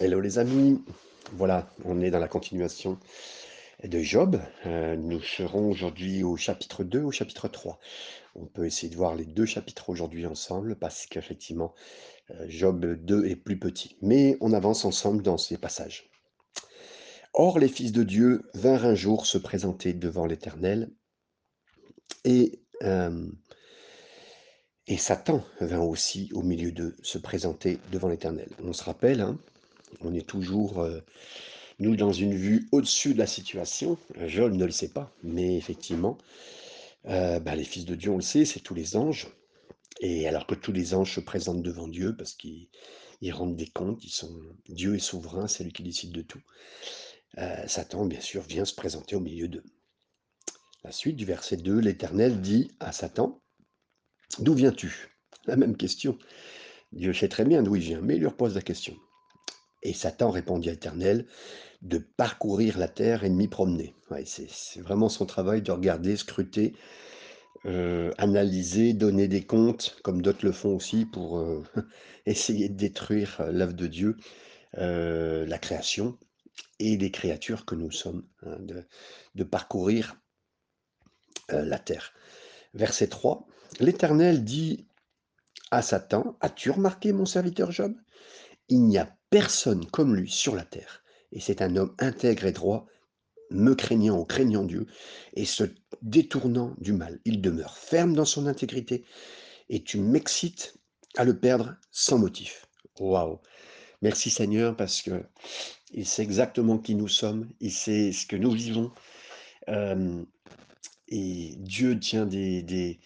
Hello les amis, voilà, on est dans la continuation de Job. Euh, nous serons aujourd'hui au chapitre 2, au chapitre 3. On peut essayer de voir les deux chapitres aujourd'hui ensemble parce qu'effectivement, euh, Job 2 est plus petit. Mais on avance ensemble dans ces passages. Or, les fils de Dieu vinrent un jour se présenter devant l'Éternel et, euh, et Satan vint aussi au milieu d'eux se présenter devant l'Éternel. On se rappelle, hein, on est toujours, euh, nous, dans une vue au-dessus de la situation. Job ne le sait pas, mais effectivement, euh, bah, les fils de Dieu, on le sait, c'est tous les anges. Et alors que tous les anges se présentent devant Dieu parce qu'ils rendent des comptes, ils sont Dieu est souverain, c'est lui qui décide de tout. Euh, Satan, bien sûr, vient se présenter au milieu d'eux. La suite du verset 2, l'Éternel dit à Satan, D'où viens-tu? La même question. Dieu sait très bien d'où il vient, mais il lui repose la question. Et Satan répondit à l'Éternel de parcourir la terre et de m'y promener. c'est vraiment son travail de regarder, scruter, euh, analyser, donner des comptes, comme d'autres le font aussi pour euh, essayer de détruire euh, l'œuvre de Dieu, la création et les créatures que nous sommes, hein, de, parcourir la terre. Verset 3, l'Éternel dit à Satan, as-tu remarqué mon serviteur Job? Il n'y a personne comme lui sur la terre. Et c'est un homme intègre et droit, me craignant ou craignant Dieu, et se détournant du mal. Il demeure ferme dans son intégrité, et tu m'excites à le perdre sans motif. Waouh Merci Seigneur, parce que il sait exactement qui nous sommes, il sait ce que nous vivons. Euh, et Dieu tient des,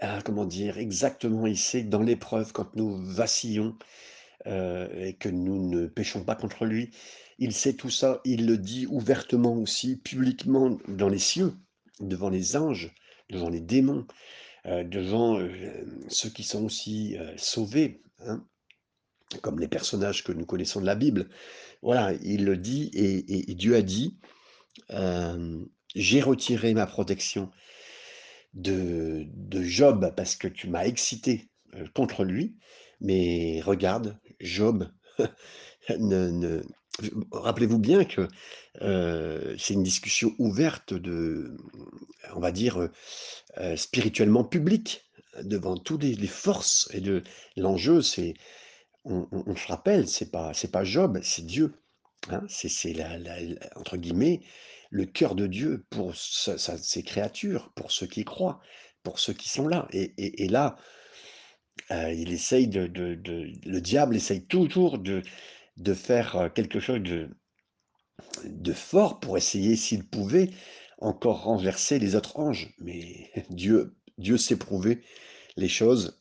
ah, comment dire, exactement, il sait que dans l'épreuve, quand nous vacillons, euh, et que nous ne péchons pas contre lui. Il sait tout ça, il le dit ouvertement aussi, publiquement dans les cieux, devant les anges, devant les démons, euh, devant euh, ceux qui sont aussi sauvés, hein, comme les personnages que nous connaissons de la Bible. Voilà, il le dit et, Dieu a dit, j'ai retiré ma protection de, de Job parce que tu m'as excité contre lui, mais regarde, Job, rappelez-vous bien que c'est une discussion ouverte de, on va dire, spirituellement publique, devant toutes les, forces. Et de l'enjeu, c'est, on, se rappelle, c'est pas, pas Job, c'est Dieu. Hein, c'est, la, entre guillemets, le cœur de Dieu pour ses créatures, pour ceux qui croient, pour ceux qui sont là. et là, il essaye le diable essaye toujours de de faire, quelque chose de fort pour essayer, s'il pouvait, encore renverser les autres anges. Mais Dieu Dieu sait les choses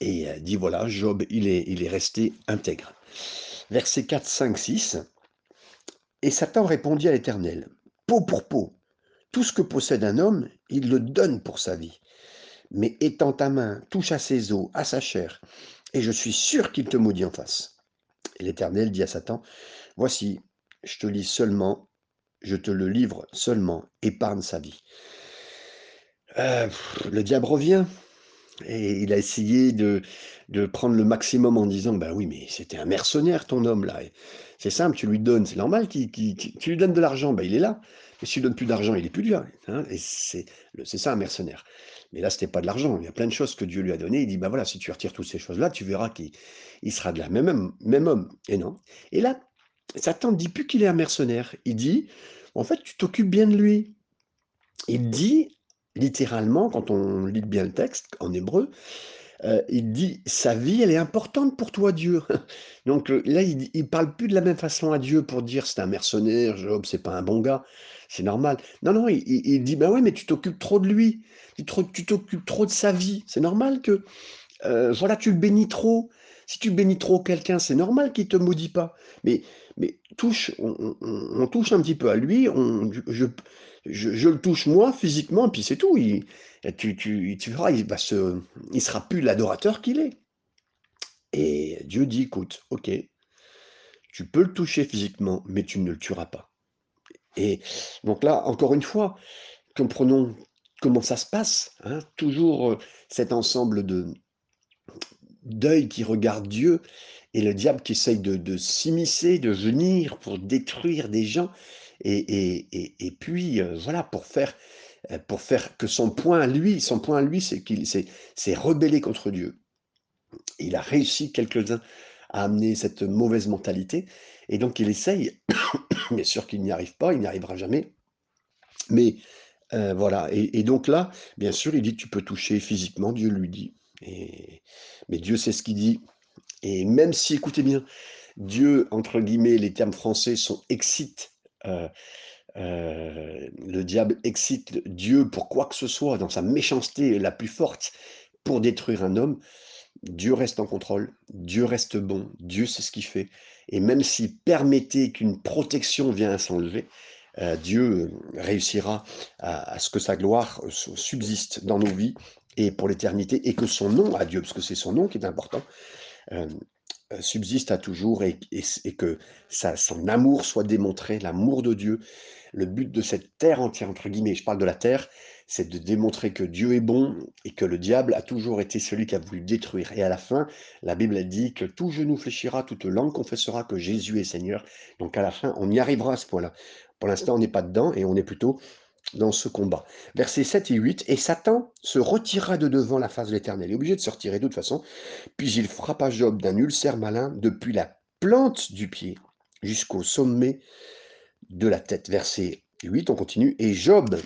et dit: «Voilà, Job, il est il est resté intègre». Versets 4, 5, 6 «Et Satan répondit à l'Éternel: Peau pour peau, tout ce que possède un homme, il le donne pour sa vie mais étends ta main, touche à ses os, à sa chair, et je suis sûr qu'il te maudit en face. Et l'Éternel dit à Satan, Voici, je te lis seulement, je te le livre seulement, épargne sa vie. Euh, le diable revient, et il a essayé de, prendre le maximum en disant, ben oui, mais c'était un mercenaire ton homme là. C'est simple, tu lui donnes, c'est normal, qu'il, tu lui donnes de l'argent, ben il est là. Mais si tu lui donnes plus d'argent, il est plus dur. Hein, et c'est, ça un mercenaire. Mais là, c'était pas de l'argent. Il y a plein de choses que Dieu lui a données. Il dit, bah voilà, si tu retires toutes ces choses-là, tu verras qu'il sera de la même, même homme. Et non. Et là, Satan ne dit plus qu'il est un mercenaire. Il dit, en fait, tu t'occupes bien de lui. Il dit, littéralement, quand on lit bien le texte en hébreu, euh, il dit sa vie, elle est importante pour toi, Dieu. Donc là, il, ne parle plus de la même façon à Dieu pour dire c'est un mercenaire, Job, c'est pas un bon gars, c'est normal. Non, non, il, dit bah ouais, mais tu t'occupes trop de lui, tu t'occupes trop de sa vie. C'est normal que euh, voilà, tu le bénis trop. Si tu bénis trop quelqu'un, c'est normal qu'il te maudit pas. Mais, mais on, touche un petit peu à lui, je, le touche moi physiquement, puis c'est tout. Il, tu, verras, il, sera plus l'adorateur qu'il est. Et Dieu dit, écoute, ok, tu peux le toucher physiquement, mais tu ne le tueras pas. Et donc là, encore une fois, comprenons comment ça se passe. Hein, toujours euh, cet ensemble de, qui regarde Dieu et le diable qui essaye de, s'immiscer, de venir pour détruire des gens. Et, puis, euh, voilà, pour faire, euh, pour faire que son point à lui, son point lui, c'est qu'il s'est rebellé contre Dieu. Il a réussi quelques-uns à amener cette mauvaise mentalité. Et donc, il essaye. Bien sûr qu'il n'y arrive pas, il n'y arrivera jamais. Mais euh, voilà. Et, donc là, bien sûr, il dit tu peux toucher physiquement. Dieu lui dit. Et, mais Dieu sait ce qu'il dit. Et même si, écoutez bien, Dieu, entre guillemets, les termes français sont excite. Euh, euh, le diable excite Dieu pour quoi que ce soit, dans sa méchanceté la plus forte, pour détruire un homme. Dieu reste en contrôle, Dieu reste bon, Dieu sait ce qu'il fait. Et même s'il permettait qu'une protection vienne à s'enlever, euh, Dieu réussira à, ce que sa gloire subsiste dans nos vies et pour l'éternité, et que son nom à Dieu, parce que c'est son nom qui est important, subsiste à toujours et, que son amour soit démontré, l'amour de Dieu. Le but de cette terre entière, entre guillemets, je parle de la terre, c'est de démontrer que Dieu est bon et que le diable a toujours été celui qui a voulu détruire. Et à la fin, la Bible dit que tout genou fléchira, toute langue confessera que Jésus est Seigneur. Donc à la fin, on y arrivera à ce point-là. Pour l'instant, on n'est pas dedans et on est plutôt dans ce combat. Versets 7 et 8, et Satan se retira de devant la face de l'Éternel. Il est obligé de se retirer de toute façon. Puis il frappa Job d'un ulcère malin depuis la plante du pied jusqu'au sommet de la tête. Verset 8, on continue. Et Job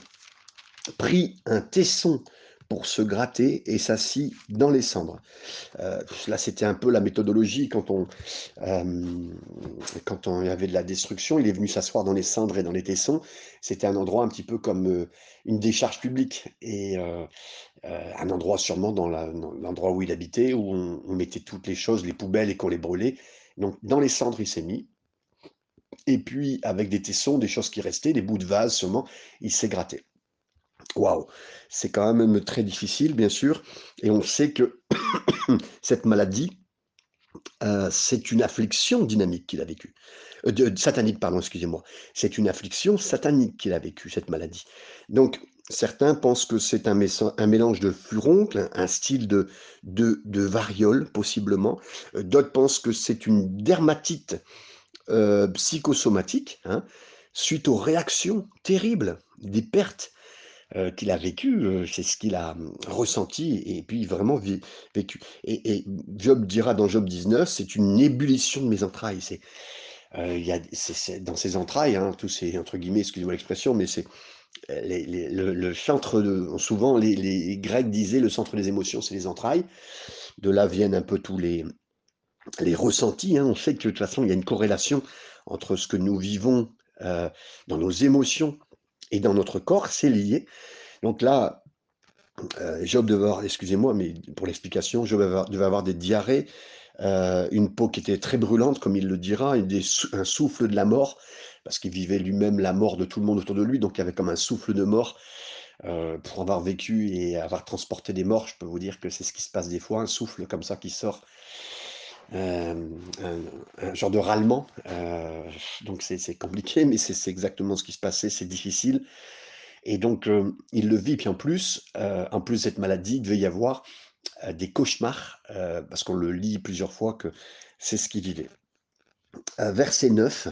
prit un tesson pour se gratter et s'assit dans les cendres. Euh, là, c'était un peu la méthodologie quand on, euh, quand on avait de la destruction, il est venu s'asseoir dans les cendres et dans les tessons. C'était un endroit un petit peu comme euh, une décharge publique et un endroit sûrement dans l'endroit où il habitait où on, on, mettait toutes les choses, les poubelles et qu'on les brûlait. Donc dans les cendres, il s'est mis. Et puis avec des tessons, des choses qui restaient, des bouts de vase seulement, il s'est gratté. Waouh, c'est quand même très difficile, bien sûr, et on sait que cette maladie, euh, c'est une affliction dynamique qu'il a vécue. Euh, satanique, pardon, excusez-moi. C'est une affliction satanique qu'il a vécue, cette maladie. Donc, certains pensent que c'est un, mélange de furoncle, un style de, variole, possiblement. Euh, d'autres pensent que c'est une dermatite psychosomatique, hein, suite aux réactions terribles, des pertes euh, qu'il a vécu, euh, c'est ce qu'il a hum, ressenti et puis vraiment vécu. Et, Job dira dans Job 19, c'est une ébullition de mes entrailles. C'est euh, y a, dans ses entrailles, hein, tous ces entre guillemets, excusez-moi l'expression, mais c'est le, centre de, souvent les, Grecs disaient le centre des émotions, c'est les entrailles. De là viennent un peu tous les les ressentis. Hein. On sait que de toute façon, il y a une corrélation entre ce que nous vivons dans nos émotions et dans notre corps, c'est lié. Donc là, euh, Job devait avoir, excusez-moi, mais pour l'explication, Job devait avoir, des diarrhées, euh, une peau qui était très brûlante, comme il le dira, un souffle de la mort, parce qu'il vivait lui-même la mort de tout le monde autour de lui, donc il y avait comme un souffle de mort. Euh, pour avoir vécu et avoir transporté des morts, je peux vous dire que c'est ce qui se passe des fois, un souffle comme ça qui sort euh, un, genre de râlement. Euh, donc c'est compliqué, mais c'est exactement ce qui se passait, c'est difficile. Et donc euh, il le vit, puis en plus, en plus de cette maladie, il devait y avoir des cauchemars, parce qu'on le lit plusieurs fois que c'est ce qu'il vivait. verset 9.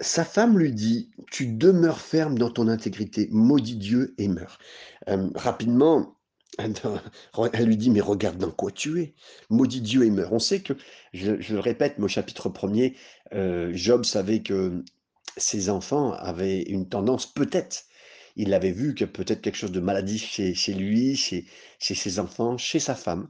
sa femme lui dit, tu demeures ferme dans ton intégrité, maudit Dieu et meurs. rapidement, elle lui dit, mais regarde dans quoi tu es. Maudit Dieu et meurt. On sait que, je, le répète, au chapitre premier, euh, Job savait que ses enfants avaient une tendance, peut-être, il avait vu que peut-être quelque chose de maladif chez, lui, chez, ses enfants, chez sa femme,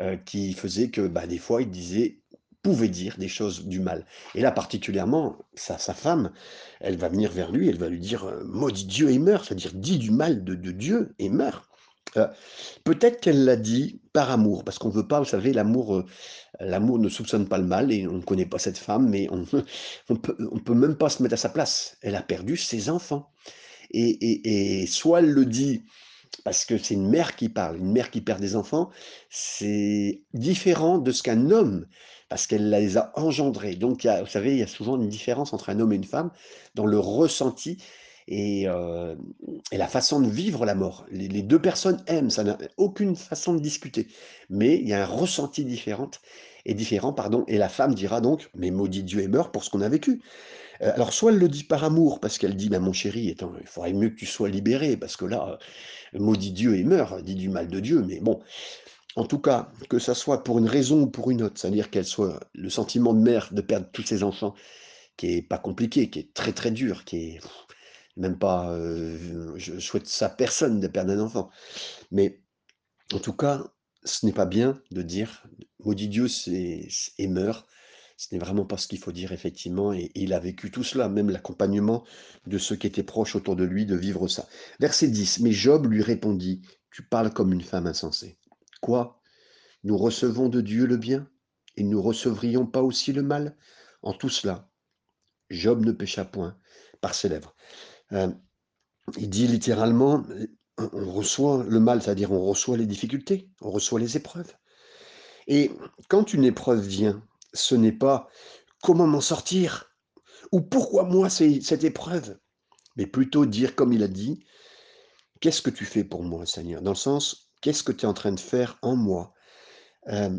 euh, qui faisait que bah, des fois il disait, pouvait dire des choses du mal. Et là particulièrement, sa, sa femme, elle va venir vers lui, elle va lui dire, euh, maudit Dieu et meurt, c'est-à-dire dit du mal de, de Dieu et meurt. Euh, peut-être qu'elle l'a dit par amour, parce qu'on ne veut pas, vous savez, l'amour, euh, l'amour ne soupçonne pas le mal, et on ne connaît pas cette femme, mais on ne peut, on peut même pas se mettre à sa place. Elle a perdu ses enfants. Et, et, soit elle le dit parce que c'est une mère qui parle, une mère qui perd des enfants, c'est différent de ce qu'un homme, parce qu'elle les a engendrés. Donc, y a, vous savez, il y a souvent une différence entre un homme et une femme dans le ressenti et, euh, et la façon de vivre la mort. Les, deux personnes aiment, ça n'a aucune façon de discuter, mais il y a un ressenti différent, et différent, pardon, et la femme dira donc, mais maudit Dieu et meurt pour ce qu'on a vécu. Euh, alors soit elle le dit par amour, parce qu'elle dit, ben, mon chéri, il faudrait mieux que tu sois libéré, parce que là, euh, maudit Dieu et meurt, dit du mal de Dieu, mais bon, en tout cas, que ça soit pour une raison ou pour une autre, c'est-à-dire qu'elle soit le sentiment de mère de perdre tous ses enfants, qui est pas compliqué, qui est très très dur, qui est même pas, je souhaite ça à personne de perdre un enfant. Mais en tout cas, ce n'est pas bien de dire maudit Dieu c'est, et meurt. Ce n'est vraiment pas ce qu'il faut dire effectivement. Et, il a vécu tout cela, même l'accompagnement de ceux qui étaient proches autour de lui, de vivre ça. Verset 10. Mais Job lui répondit, tu parles comme une femme insensée. Quoi? Nous recevons de Dieu le bien et nous recevrions pas aussi le mal? En tout cela, Job ne pécha point par ses lèvres. Euh, il dit littéralement, on reçoit le mal, c'est-à-dire on reçoit les difficultés, on reçoit les épreuves. Et quand une épreuve vient, ce n'est pas comment m'en sortir ou pourquoi moi cette épreuve, mais plutôt dire comme il a dit, qu'est-ce que tu fais pour moi, Seigneur? Dans le sens, qu'est-ce que tu es en train de faire en moi? Euh,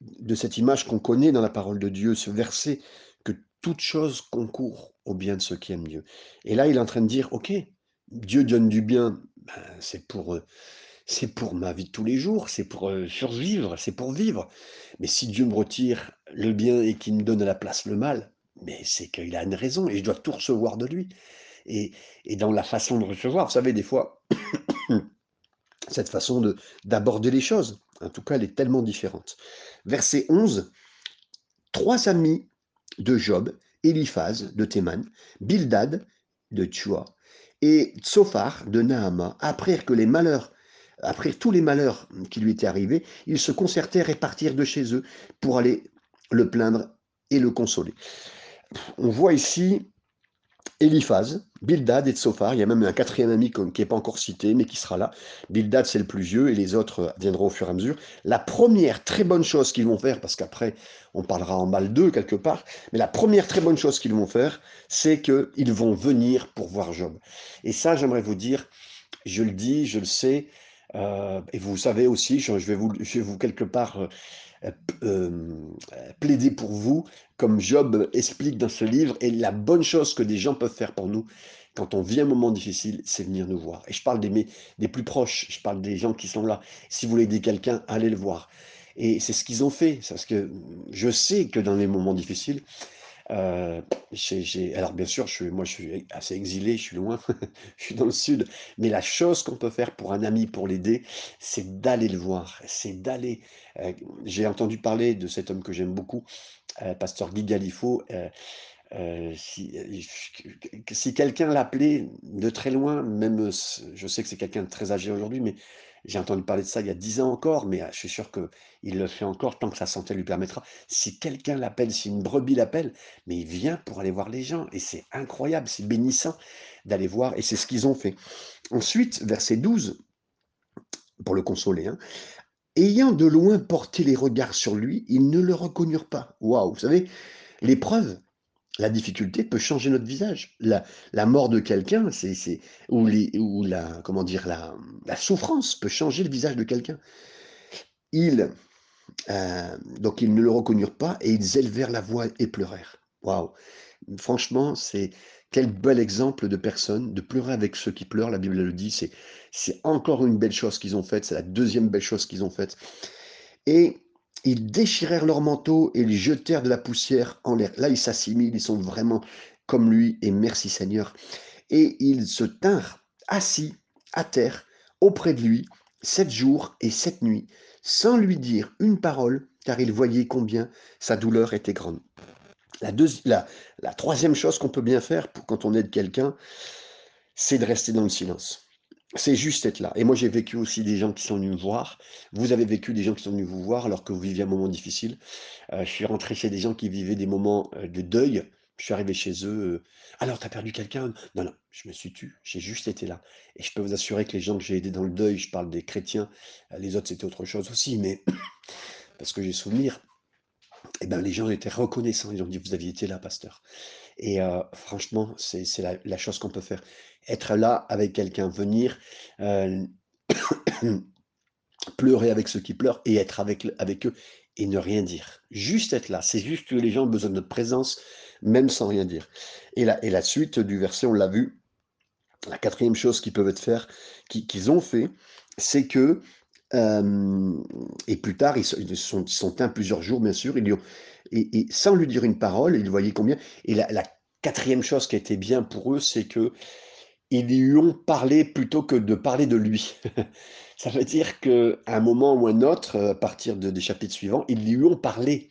De cette image qu'on connaît dans la parole de Dieu, ce verset, que toute chose concourt au bien de ceux qui aiment Dieu. Et là, il est en train de dire, ok, Dieu donne du bien, ben, c'est pour, euh, c'est pour ma vie de tous les jours, c'est pour euh, survivre, c'est pour vivre. Mais si Dieu me retire le bien et qu'il me donne à la place le mal, mais c'est qu'il a une raison et je dois tout recevoir de lui. Et, et dans la façon de recevoir, vous savez, des fois, cette façon de d'aborder les choses, en tout cas, elle est tellement différente. Verset 11, trois amis de Job, Eliphaz de Théman, Bildad de Tchua et Tsophar de Nahama apprirent que les malheurs, après tous les malheurs qui lui étaient arrivés, ils se concertèrent et partirent de chez eux pour aller le plaindre et le consoler. On voit ici Eliphaz, Bildad et Tsophar. Il y a même un quatrième ami qui n'est pas encore cité, mais qui sera là. Bildad, c'est le plus vieux, et les autres viendront au fur et à mesure. La première très bonne chose qu'ils vont faire, parce qu'après, on parlera en mal d'eux quelque part, mais la première très bonne chose qu'ils vont faire, c'est qu'ils vont venir pour voir Job. Et ça, j'aimerais vous dire, je le dis, je le sais, euh, et vous savez aussi, je, vais, vous, quelque part... Euh, euh, plaider pour vous, comme Job explique dans ce livre, et la bonne chose que des gens peuvent faire pour nous quand on vit un moment difficile, c'est venir nous voir. Et je parle des, des plus proches, je parle des gens qui sont là. Si vous voulez aider quelqu'un, allez le voir. Et c'est ce qu'ils ont fait, parce que je sais que dans les moments difficiles, euh, alors bien sûr, je suis, moi je suis assez exilé, je suis loin, je suis dans le sud, mais la chose qu'on peut faire pour un ami, pour l'aider, c'est d'aller le voir, c'est d'aller. Euh, j'ai entendu parler de cet homme que j'aime beaucoup, euh, pasteur Guy Galifo. si, si quelqu'un l'appelait de très loin, même je sais que c'est quelqu'un de très âgé aujourd'hui, mais j'ai entendu parler de ça il y a dix ans encore, mais je suis sûr qu'il le fait encore tant que sa santé lui permettra. Si quelqu'un l'appelle, si une brebis l'appelle, mais il vient pour aller voir les gens. Et c'est incroyable, c'est bénissant d'aller voir. Et c'est ce qu'ils ont fait. Ensuite, verset 12, pour le consoler, hein, ayant de loin porté les regards sur lui, ils ne le reconnurent pas. Waouh, vous savez, l'épreuve, la difficulté peut changer notre visage. La, la mort de quelqu'un, c'est, ou, ou la, comment dire, la, la, souffrance peut changer le visage de quelqu'un. Ils, euh, donc ils ne le reconnurent pas et ils élevèrent la voix et pleurèrent. Waouh! Franchement, c'est quel bel exemple de personne, de pleurer avec ceux qui pleurent. La Bible le dit, c'est, c'est encore une belle chose qu'ils ont faite. C'est la deuxième belle chose qu'ils ont faite. Et ils déchirèrent leurs manteaux et ils jetèrent de la poussière en l'air. Là, ils s'assimilent, ils sont vraiment comme lui, et merci Seigneur. Et ils se tinrent assis à terre auprès de lui sept jours et sept nuits, sans lui dire une parole, car ils voyaient combien sa douleur était grande. La, la, la troisième chose qu'on peut bien faire pour, quand on aide quelqu'un, c'est de rester dans le silence. C'est juste être là. Et moi, j'ai vécu aussi des gens qui sont venus me voir. Vous avez vécu des gens qui sont venus vous voir alors que vous viviez un moment difficile. Euh, je suis rentré chez des gens qui vivaient des moments euh, de deuil. Je suis arrivé chez eux. Euh, alors, tu as perdu quelqu'un? Non, non, je me suis tu. J'ai juste été là. Et je peux vous assurer que les gens que j'ai aidés dans le deuil, je parle des chrétiens, les autres, c'était autre chose aussi, mais parce que j'ai souvenir, eh ben, les gens étaient reconnaissants. Ils ont dit, vous aviez été là, pasteur. Et franchement, c'est la, chose qu'on peut faire. Être là avec quelqu'un, venir euh, pleurer avec ceux qui pleurent et être avec, avec eux et ne rien dire. Juste être là. C'est juste que les gens ont besoin de notre présence, même sans rien dire. Et la, et la suite du verset, on l'a vu, la quatrième chose qu'ils peuvent faire, qu'ils ont fait, c'est que, euh, et plus tard, ils, sont, ils sont plusieurs jours, bien sûr, ils ont, et, sans lui dire une parole, ils voyaient combien. Et la quatrième chose qui a été bien pour eux, c'est que ils lui ont parlé plutôt que de parler de lui. Ça veut dire qu'à un moment ou un autre, à partir de, des chapitres suivants, ils lui ont parlé.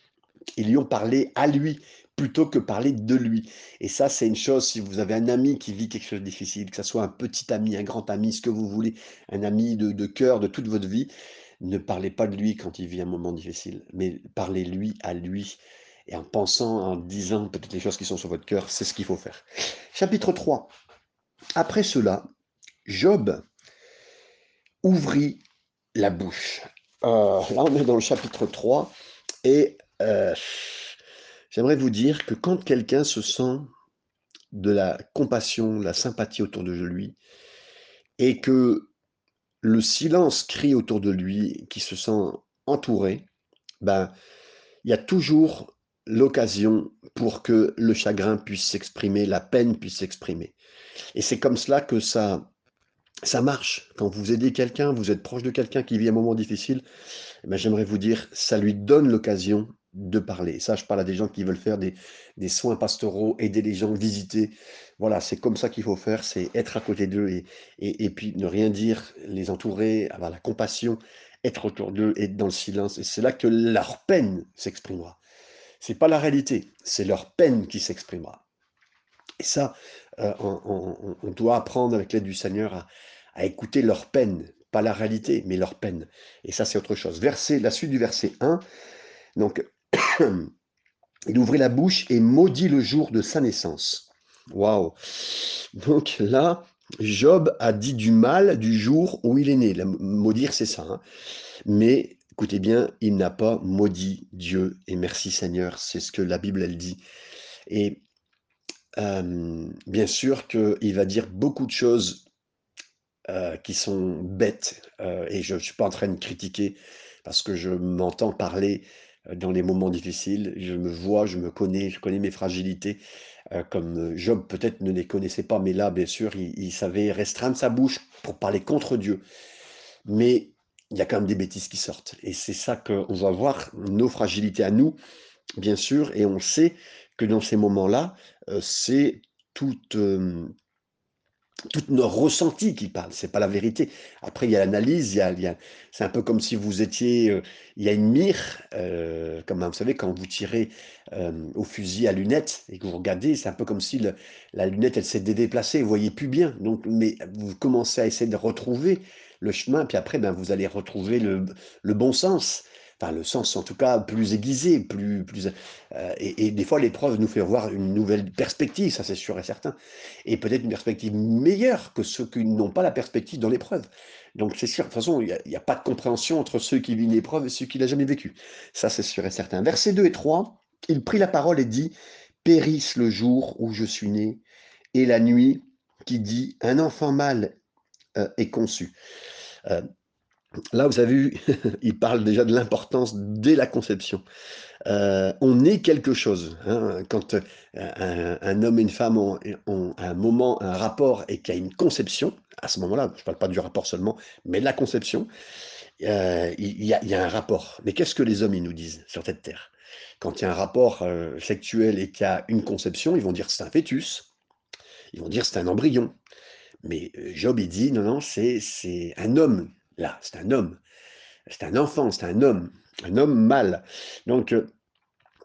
Ils lui ont parlé à lui plutôt que parler de lui. Et ça, c'est une chose, si vous avez un ami qui vit quelque chose de difficile, que ce soit un petit ami, un grand ami, ce que vous voulez, un ami de, de cœur de toute votre vie, ne parlez pas de lui quand il vit un moment difficile, mais parlez-lui à lui. Et en pensant, en disant peut-être les choses qui sont sur votre cœur, c'est ce qu'il faut faire. Chapitre 3. Après cela, Job ouvrit la bouche. Euh, là, on est dans le chapitre 3 et euh, j'aimerais vous dire que quand quelqu'un se sent de la compassion, de la sympathie autour de lui et que le silence crie autour de lui, qui se sent entouré, ben, il y a toujours l'occasion pour que le chagrin puisse s'exprimer, la peine puisse s'exprimer. Et c'est comme cela que ça, ça marche. Quand vous aidez quelqu'un, vous êtes proche de quelqu'un qui vit un moment difficile, eh ben, j'aimerais vous dire, ça lui donne l'occasion de parler. ça, je parle à des gens qui veulent faire des, soins pastoraux, aider les gens, visiter. Voilà, c'est comme ça qu'il faut faire, c'est être à côté d'eux et, et, puis ne rien dire, les entourer, avoir la compassion, être autour d'eux, être dans le silence. Et c'est là que leur peine s'exprimera. C'est pas la réalité, c'est leur peine qui s'exprimera. Et ça, euh, on, doit apprendre avec l'aide du Seigneur à, écouter leur peine, pas la réalité, mais leur peine. Et ça, c'est autre chose. Verset, la suite du verset 1. Donc, il ouvrit la bouche et maudit le jour de sa naissance. Waouh! Donc là, Job a dit du mal du jour où il est né. maudire, c'est ça. Hein. Mais écoutez bien, il n'a pas maudit Dieu. Et merci Seigneur, c'est ce que la Bible, elle dit. Et bien sûr qu'il va dire beaucoup de choses qui sont bêtes, et je ne suis pas en train de critiquer parce que je m'entends parler dans les moments difficiles, je me vois, je me connais, je connais mes fragilités, comme Job peut-être ne les connaissait pas, mais là, bien sûr, il, il, savait restreindre sa bouche pour parler contre Dieu. Mais il y a quand même des bêtises qui sortent, et c'est ça qu'on va voir, nos fragilités à nous, bien sûr, et on sait que dans ces moments-là, c'est toute, toutes nos ressentis qui parlent, c'est pas la vérité. Après, il y a l'analyse, il y a, c'est un peu comme si vous étiez, il y a une mire, comme vous savez, quand vous tirez au fusil à lunettes et que vous regardez, c'est un peu comme si la lunette, elle s'est déplacée, vous voyez plus bien. Donc, mais vous commencez à essayer de retrouver le chemin, puis après, ben, vous allez retrouver le bon sens enfin le sens en tout cas plus aiguisé, plus, plus euh, et, des fois l'épreuve nous fait voir une nouvelle perspective, ça c'est sûr et certain, et peut-être une perspective meilleure que ceux qui n'ont pas la perspective dans l'épreuve. Donc c'est sûr, de toute façon, il n'y a, pas de compréhension entre ceux qui vivent l'épreuve et ceux qui l'ont jamais vécu. Ça c'est sûr et certain. Versets 2 et 3, il prit la parole et dit, périsse le jour où je suis né, et la nuit qui dit, un enfant mâle euh, est conçu. Euh, Là, vous avez vu, il parle déjà de l'importance dès la conception. Euh, on est quelque chose. Hein. Quand euh, un, homme et une femme ont, un moment, un rapport et qu'il y a une conception, à ce moment-là, je ne parle pas du rapport seulement, mais de la conception, euh, il, y a, un rapport. Mais qu'est-ce que les hommes ils nous disent sur cette terre? Quand il y a un rapport sexuel et qu'il y a une conception, ils vont dire c'est un fœtus, ils vont dire c'est un embryon. Mais Job, il dit non, non, c'est un homme Là, c'est un homme. C'est un enfant, c'est un homme. Un homme mâle. Donc, euh,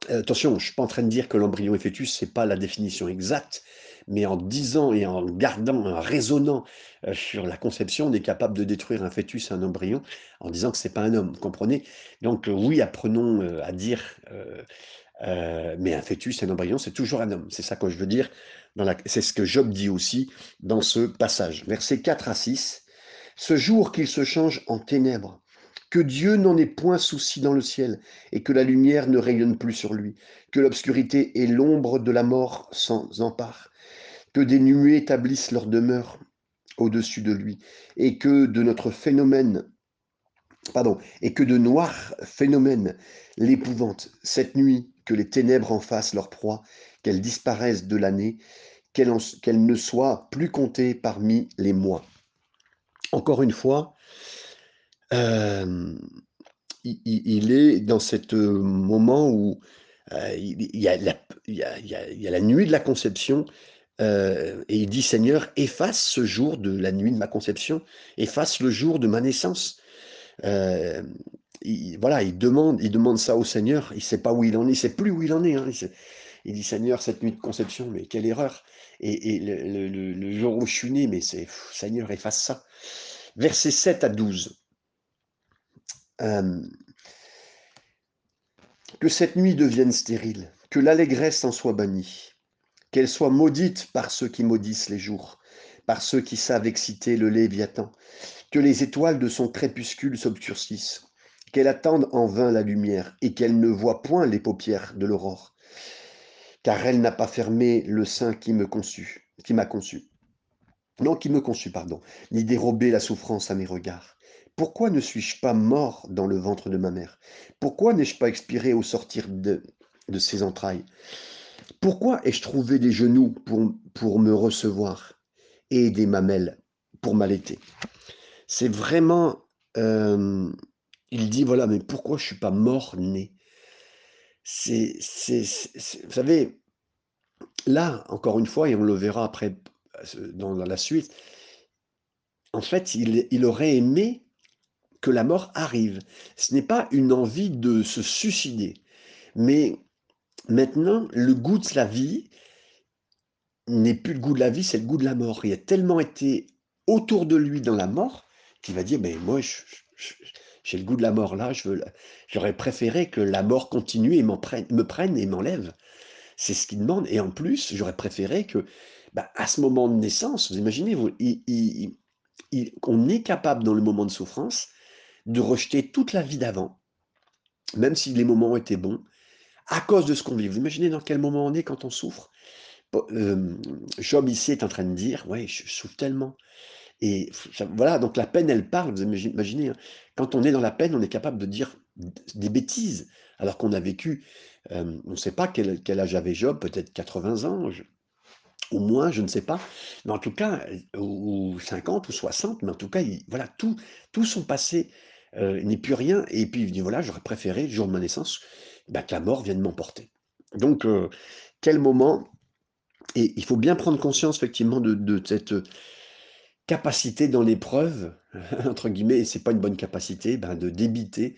attention, je ne suis pas en train de dire que l'embryon et fœtus, ce n'est pas la définition exacte, mais en disant et en gardant, en raisonnant euh, sur la conception, on est capable de détruire un fœtus, un embryon, en disant que ce n'est pas un homme, vous comprenez? Donc euh, oui, apprenons à dire, mais un fœtus, un embryon, c'est toujours un homme. C'est ça que je veux dire. C'est ce que Job dit aussi dans ce passage. Versets 4 à 6 ce jour qu'il se change en ténèbres, que Dieu n'en ait point souci dans le ciel, et que la lumière ne rayonne plus sur lui, que l'obscurité et l'ombre de la mort s'en emparent, que des nuées établissent leur demeure au-dessus de lui, et que de notre phénomène, pardon, et que de noirs phénomènes l'épouvantent, cette nuit, que les ténèbres en fassent leur proie, qu'elles disparaissent de l'année, qu'elles ne soient plus comptées parmi les mois. Encore une fois, il, est dans ce moment où il, y a la, nuit de la conception et il dit Seigneur, efface ce jour de la nuit de ma conception, efface le jour de ma naissance. voilà, il demande, il demande ça au Seigneur. Il sait pas où il en est, il sait plus où il en est. Hein, il, dit Seigneur, cette nuit de conception, mais quelle erreur Et, le, jour où je suis né, mais c'est Seigneur, efface ça. Versets 7 à 12 que cette nuit devienne stérile, que l'allégresse en soit bannie, qu'elle soit maudite par ceux qui maudissent les jours, par ceux qui savent exciter le léviathan, que les étoiles de son crépuscule s'obscurcissent, qu'elle attende en vain la lumière et qu'elle ne voit point les paupières de l'aurore, car elle n'a pas fermé le sein qui me conçut, qui m'a conçu. Non, qui me conçut, pardon, ni dérobé la souffrance à mes regards. Pourquoi ne suis-je pas mort dans le ventre de ma mère? Pourquoi n'ai-je pas expiré au sortir de, de ses entrailles? Pourquoi ai-je trouvé des genoux pour, me recevoir et des mamelles pour m'allaiter? C'est vraiment... Euh, il dit, voilà, mais pourquoi je suis pas mort né? C'est, Vous savez, là, encore une fois, et on le verra après dans, la suite, en fait, il, aurait aimé que la mort arrive. Ce n'est pas une envie de se suicider. Mais maintenant, le goût de la vie n'est plus le goût de la vie, c'est le goût de la mort. Il a tellement été autour de lui dans la mort qu'il va dire, mais moi, j'ai le goût de la mort là, j'aurais préféré que la mort continue et me prenne et m'enlève. C'est ce qu'il demande. Et en plus, j'aurais préféré que, bah, à ce moment de naissance, vous imaginez, on est capable dans le moment de souffrance de rejeter toute la vie d'avant, même si les moments étaient bons, à cause de ce qu'on vit. Vous imaginez dans quel moment on est quand on souffre? Job ici est en train de dire, ouais, je souffre tellement. Et voilà, donc la peine, elle parle. Vous imaginez, hein, quand on est dans la peine, on est capable de dire des bêtises, alors qu'on a vécu, on ne sait pas quel, âge avait Job, peut-être 80 ans, au moins, je ne sais pas, mais en tout cas, ou 50 ou 60, mais en tout cas, voilà, tout, tout son passé euh, n'est plus rien. Et puis il dit voilà, j'aurais préféré, le jour de ma naissance, bah, que la mort vienne m'emporter. Donc, euh, quel moment Et il faut bien prendre conscience, effectivement, de, cette capacité dans l'épreuve, entre guillemets, et c'est pas une bonne capacité, ben, de débiter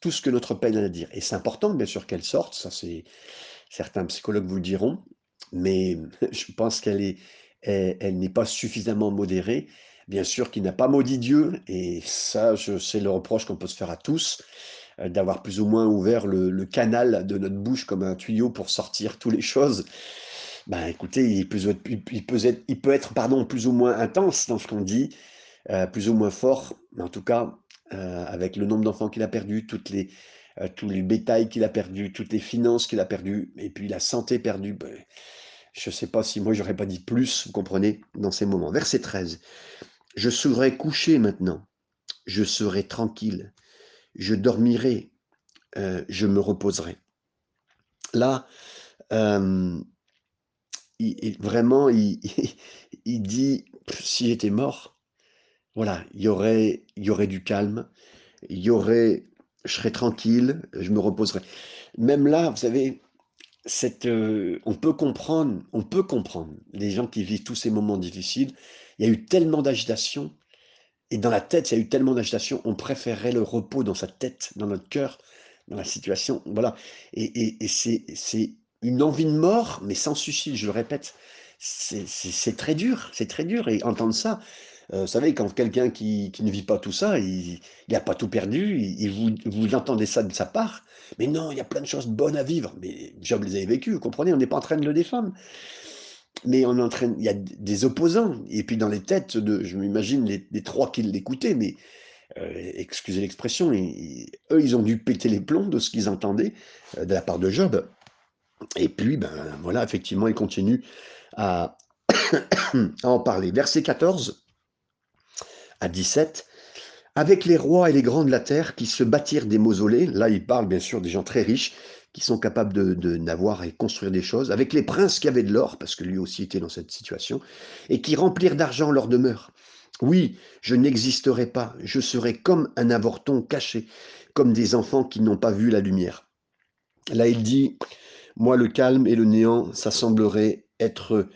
tout ce que notre peine a à dire. Et c'est important, bien sûr, qu'elle sorte, ça c'est certains psychologues vous le diront, mais je pense qu'elle est, elle n'est pas suffisamment modérée bien sûr, qui n'a pas maudit Dieu, et ça, c'est le reproche qu'on peut se faire à tous, euh, d'avoir plus ou moins ouvert le, canal de notre bouche comme un tuyau pour sortir toutes les choses. Ben, écoutez, il peut être, il peut être, il peut être pardon, plus ou moins intense dans ce qu'on dit, euh, plus ou moins fort, mais en tout cas, euh, avec le nombre d'enfants qu'il a perdu, toutes les, tous les bétails qu'il a perdu, toutes les finances qu'il a perdu, et puis la santé perdue, ben, je ne sais pas si moi j'aurais pas dit plus, vous comprenez, dans ces moments. Verset 13. Je serai couché maintenant, je serai tranquille, je dormirai, euh, je me reposerai. Là, euh, vraiment, il, dit, si j'étais mort, voilà, aurait, il y aurait du calme, il y aurait, je serais tranquille, je me reposerai. Même là, vous savez, cette, euh, on peut comprendre, on peut comprendre les gens qui vivent tous ces moments difficiles il y a eu tellement d'agitation, et dans la tête, il y a eu tellement d'agitation, on préférerait le repos dans sa tête, dans notre cœur, dans la situation. Voilà. Et, c'est une envie de mort, mais sans suicide, je le répète. C'est très dur, c'est très dur. Et entendre ça, euh, vous savez, quand quelqu'un qui, ne vit pas tout ça, il n'a pas tout perdu, il, vous, vous entendez ça de sa part, mais non, il y a plein de choses bonnes à vivre. Mais Job les avait vécues, vous comprenez, on n'est pas en train de le défendre mais on il y a des opposants. Et puis dans les têtes de, je m'imagine les, trois qui l'écoutaient, mais excusez l'expression, eux, ils ont dû péter les plombs de ce qu'ils entendaient de la part de Job. Et puis, ben voilà, effectivement, il continue à, à en parler. Verset 14 à 17. Avec les rois et les grands de la terre qui se bâtirent des mausolées, là il parle bien sûr des gens très riches qui sont capables de, n'avoir et construire des choses, avec les princes qui avaient de l'or, parce que lui aussi était dans cette situation, et qui remplirent d'argent leur demeure. Oui, je n'existerai pas, je serai comme un avorton caché, comme des enfants qui n'ont pas vu la lumière. Là, il dit, moi, le calme et le néant, ça semblerait être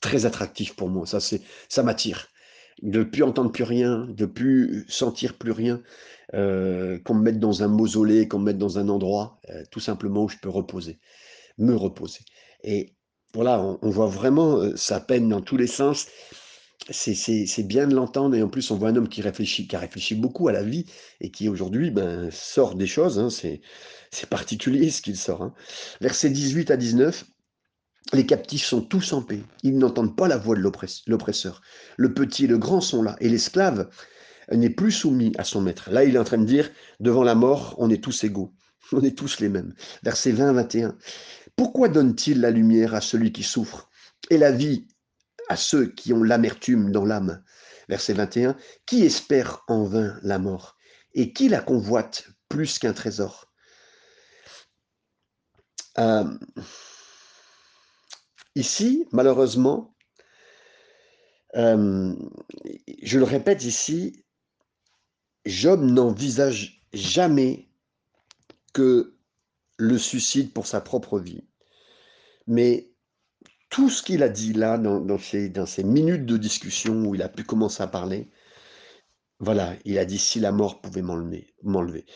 très attractif pour moi, ça, ça m'attire. De plus entendre plus rien, de plus sentir plus rien, euh, qu'on me mette dans un mausolée, qu'on me mette dans un endroit, euh, tout simplement où je peux reposer, me reposer. Et voilà, on, voit vraiment euh, sa peine dans tous les sens. C'est bien de l'entendre et en plus on voit un homme qui réfléchit, qui a réfléchi beaucoup à la vie et qui aujourd'hui ben, sort des choses. Hein, c'est particulier ce qu'il sort. Hein. Versets 18 à 19. Les captifs sont tous en paix. Ils n'entendent pas la voix de l'oppresseur. Le petit et le grand sont là. Et l'esclave n'est plus soumis à son maître. Là, il est en train de dire, devant la mort, on est tous égaux. On est tous les mêmes. Verset 20, 21. Pourquoi donne-t-il la lumière à celui qui souffre et la vie à ceux qui ont l'amertume dans l'âme? Verset 21. Qui espère en vain la mort et qui la convoite plus qu'un trésor? Euh, Ici, malheureusement, euh, je le répète ici, Job n'envisage jamais que le suicide pour sa propre vie. Mais tout ce qu'il a dit là, dans, ces, minutes de discussion où il a pu commencer à parler, voilà, il a dit si la mort pouvait m'enlever.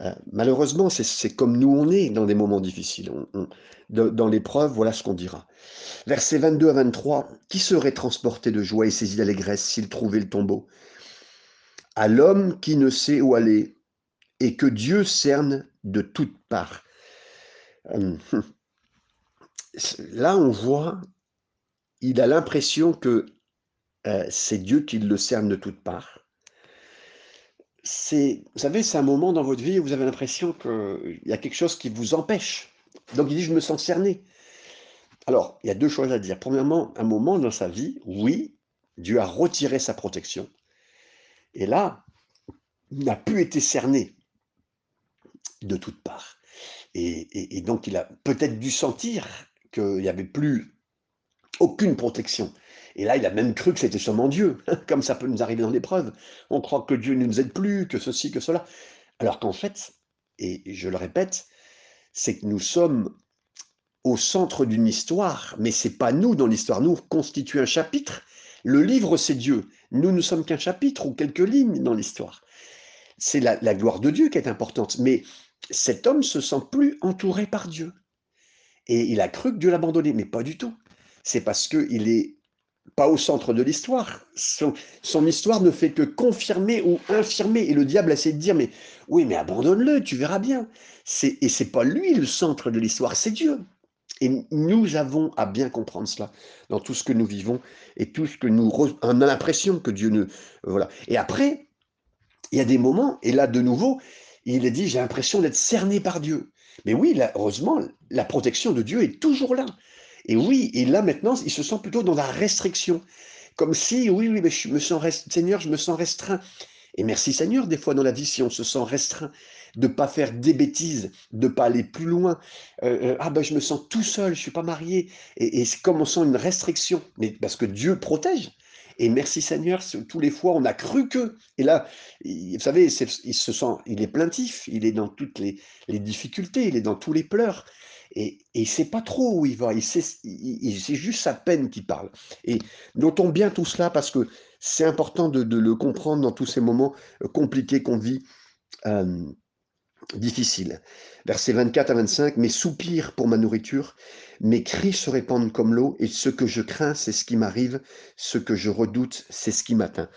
Euh, malheureusement, c'est comme nous on est dans des moments difficiles. dans l'épreuve, voilà ce qu'on dira. Versets 22 à 23, qui serait transporté de joie et saisi d'allégresse s'il trouvait le tombeau? À l'homme qui ne sait où aller et que Dieu cerne de toutes parts. Euh, là, on voit, il a l'impression que euh, c'est Dieu qui le cerne de toutes parts c'est, vous savez, c'est un moment dans votre vie où vous avez l'impression qu'il y a quelque chose qui vous empêche. Donc il dit, je me sens cerné. Alors, il y a deux choses à dire. Premièrement, un moment dans sa vie, oui, Dieu a retiré sa protection. Et là, il n'a plus été cerné de toutes parts. Et, et donc, il a peut-être dû sentir qu'il n'y avait plus aucune protection. Et là, il a même cru que c'était seulement Dieu, comme ça peut nous arriver dans l'épreuve. On croit que Dieu ne nous aide plus, que ceci, que cela. Alors qu'en fait, et je le répète, c'est que nous sommes au centre d'une histoire, mais c'est pas nous dans l'histoire. Nous constituons un chapitre. Le livre, c'est Dieu. Nous ne sommes qu'un chapitre ou quelques lignes dans l'histoire. C'est la, gloire de Dieu qui est importante. Mais cet homme se sent plus entouré par Dieu. Et il a cru que Dieu l'abandonnait, mais pas du tout. C'est parce qu'il est pas au centre de l'histoire. Son, histoire ne fait que confirmer ou infirmer. Et le diable essaie de dire, mais oui, mais abandonne-le, tu verras bien. Et c'est pas lui le centre de l'histoire, c'est Dieu. Et nous avons à bien comprendre cela dans tout ce que nous vivons et tout ce que nous... On a l'impression que Dieu ne... Voilà. Et après, il y a des moments, et là de nouveau, il est dit, j'ai l'impression d'être cerné par Dieu. Mais oui, heureusement, la protection de Dieu est toujours là. Et oui, et là maintenant, il se sent plutôt dans la restriction. Comme si, oui, oui, mais je me sens Seigneur, je me sens restreint. Et merci Seigneur, des fois dans la vie, si on se sent restreint, de pas faire des bêtises, de pas aller plus loin. Euh, euh, ah ben je me sens tout seul, je suis pas marié. Et, et comme on sent une restriction, mais parce que Dieu protège. Et merci Seigneur, tous les fois on a cru que. Et là, vous savez, il se sent, il est plaintif, il est dans toutes les difficultés, il est dans tous les pleurs et, il ne sait pas trop où il va, c'est juste sa peine qui parle. Et notons bien tout cela parce que c'est important de, le comprendre dans tous ces moments euh, compliqués qu'on vit, difficiles. Versets 24 à 25, mes soupirs pour ma nourriture, mes cris se répandent comme l'eau, et ce que je crains, c'est ce qui m'arrive, ce que je redoute, c'est ce qui m'atteint.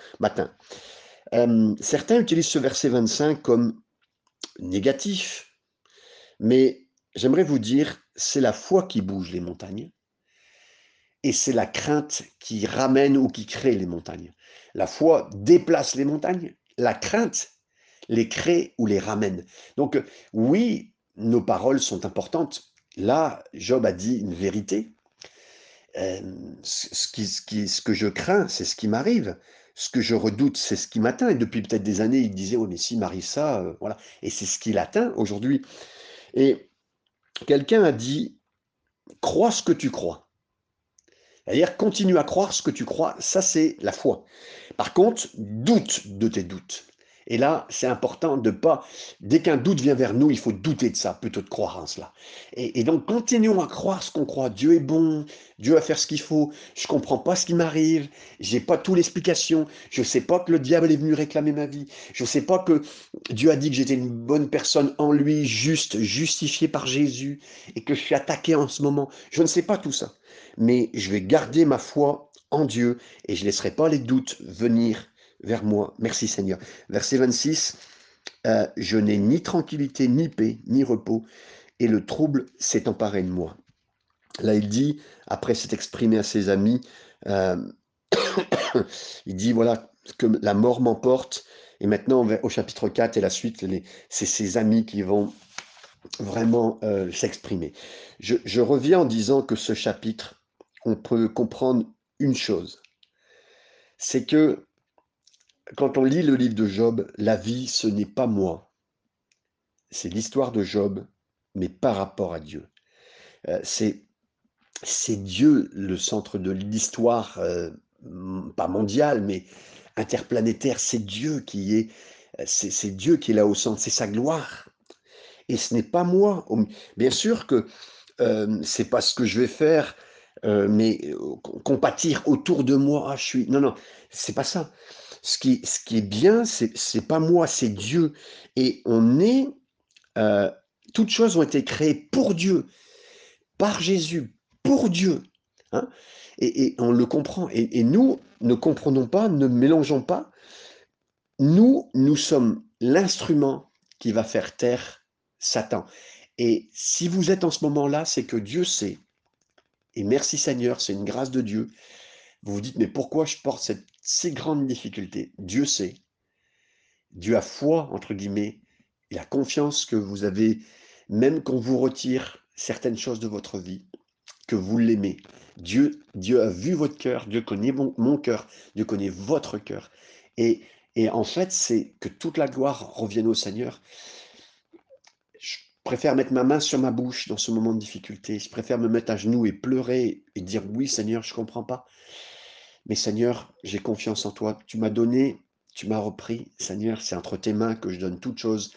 Certains utilisent ce verset 25 comme négatif, mais j'aimerais vous dire, c'est la foi qui bouge les montagnes et c'est la crainte qui ramène ou qui crée les montagnes. La foi déplace les montagnes, la crainte les crée ou les ramène. Donc oui, nos paroles sont importantes. Là, Job a dit une vérité. Euh, ce, qui, qui, que je crains, c'est ce qui m'arrive. Ce que je redoute, c'est ce qui m'atteint. Et depuis peut-être des années, il disait, oh mais si m'arrive ça, euh, voilà. Et c'est ce qu'il atteint aujourd'hui. Et quelqu'un a dit, crois ce que tu crois. C'est-à-dire, continue à croire ce que tu crois, ça c'est la foi. Par contre, doute de tes doutes. Et là, c'est important de pas, dès qu'un doute vient vers nous, il faut douter de ça, plutôt de croire en cela. Et, donc, continuons à croire ce qu'on croit. Dieu est bon, Dieu va faire ce qu'il faut. Je comprends pas ce qui m'arrive, j'ai pas toute l'explication. Je sais pas que le diable est venu réclamer ma vie. Je sais pas que Dieu a dit que j'étais une bonne personne en lui, juste, justifié par Jésus, et que je suis attaqué en ce moment. Je ne sais pas tout ça. Mais je vais garder ma foi en Dieu et je ne laisserai pas les doutes venir vers moi. Merci Seigneur. Verset 26, euh, je n'ai ni tranquillité, ni paix, ni repos, et le trouble s'est emparé de moi. Là, il dit, après s'être exprimé à ses amis, euh, il dit, voilà, que la mort m'emporte, et maintenant, au chapitre 4 et la suite, c'est ses amis qui vont vraiment euh, s'exprimer. Je, je reviens en disant que ce chapitre, on peut comprendre une chose, c'est que quand on lit le livre de Job, la vie, ce n'est pas moi. C'est l'histoire de Job, mais par rapport à Dieu. Euh, c'est, Dieu le centre de l'histoire, euh, pas mondiale, mais interplanétaire. C'est Dieu qui est, c'est, Dieu là au centre, c'est sa gloire. Et ce n'est pas moi. Bien sûr que euh, c'est pas ce que je vais faire, mais compatir autour de moi. Ah, je suis. Non, non, c'est pas ça ce qui, ce qui est bien, c'est pas moi, c'est Dieu. Et on est, euh, toutes choses ont été créées pour Dieu, par Jésus, pour Dieu. Hein. et, on le comprend. Et, nous, ne comprenons pas, ne mélangeons pas. Nous, nous sommes l'instrument qui va faire taire Satan. Et si vous êtes en ce moment-là, c'est que Dieu sait. Et merci Seigneur, c'est une grâce de Dieu. Vous vous dites, mais pourquoi je porte cette ces grandes difficultés, Dieu sait. Dieu a foi, entre guillemets. Il a confiance que vous avez, même quand vous retire certaines choses de votre vie, que vous l'aimez. Dieu, Dieu a vu votre cœur, Dieu connaît mon, cœur, Dieu connaît votre cœur. Et, et en fait, c'est que toute la gloire revienne au Seigneur. Je préfère mettre ma main sur ma bouche dans ce moment de difficulté. Je préfère me mettre à genoux et pleurer et dire oui, Seigneur, je ne comprends pas. Mais Seigneur, j'ai confiance en toi. Tu m'as donné, tu m'as repris. Seigneur, c'est entre tes mains que je donne toute chose.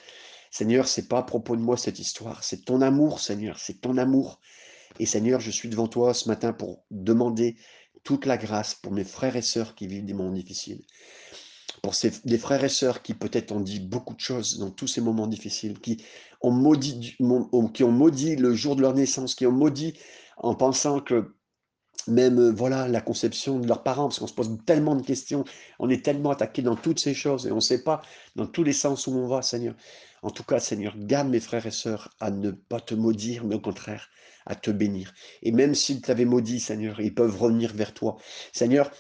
Seigneur, c'est pas à propos de moi cette histoire, c'est ton amour, Seigneur, c'est ton amour. Et Seigneur, je suis devant toi ce matin pour demander toute la grâce pour mes frères et sœurs qui vivent des moments difficiles. Pour ces, frères et sœurs qui peut-être ont dit beaucoup de choses dans tous ces moments difficiles, qui ont maudit, qui ont maudit le jour de leur naissance, qui ont maudit en pensant que même euh, voilà la conception de leurs parents, parce qu'on se pose tellement de questions, on est tellement attaqué dans toutes ces choses et on ne sait pas dans tous les sens où on va, Seigneur. En tout cas, Seigneur, garde mes frères et sœurs à ne pas te maudire, mais au contraire, à te bénir. Et même s'ils t'avaient maudit, Seigneur, ils peuvent revenir vers toi. Seigneur,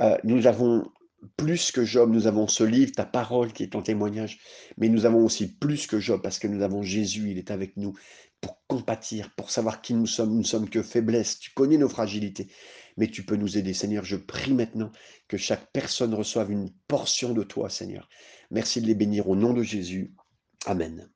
euh, nous avons plus que Job, nous avons ce livre, ta parole qui est en témoignage, mais nous avons aussi plus que Job parce que nous avons Jésus, il est avec nous pour compatir, pour savoir qui nous sommes. Nous ne sommes que faiblesse. Tu connais nos fragilités, mais tu peux nous aider. Seigneur, je prie maintenant que chaque personne reçoive une portion de toi, Seigneur. Merci de les bénir au nom de Jésus. Amen.